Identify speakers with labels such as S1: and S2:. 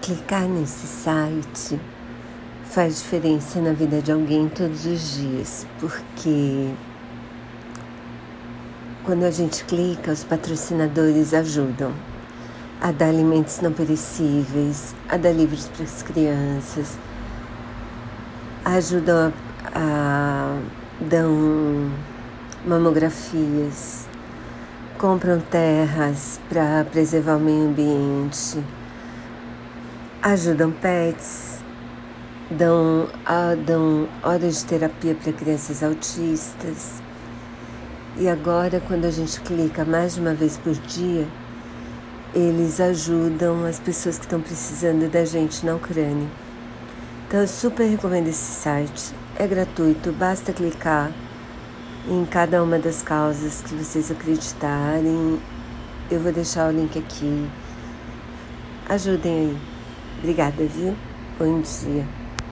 S1: clicar nesse site faz diferença na vida de alguém todos os dias, porque quando a gente clica, os patrocinadores ajudam a dar alimentos não perecíveis, a dar livros para as crianças, ajudam a, a dão mamografias, compram terras para preservar o meio ambiente ajudam pets, dão, dão horas de terapia para crianças autistas. E agora, quando a gente clica mais de uma vez por dia, eles ajudam as pessoas que estão precisando da gente na Ucrânia. Então, eu super recomendo esse site. É gratuito, basta clicar em cada uma das causas que vocês acreditarem. Eu vou deixar o link aqui. Ajudem aí. Obrigada, viu? Bom dia.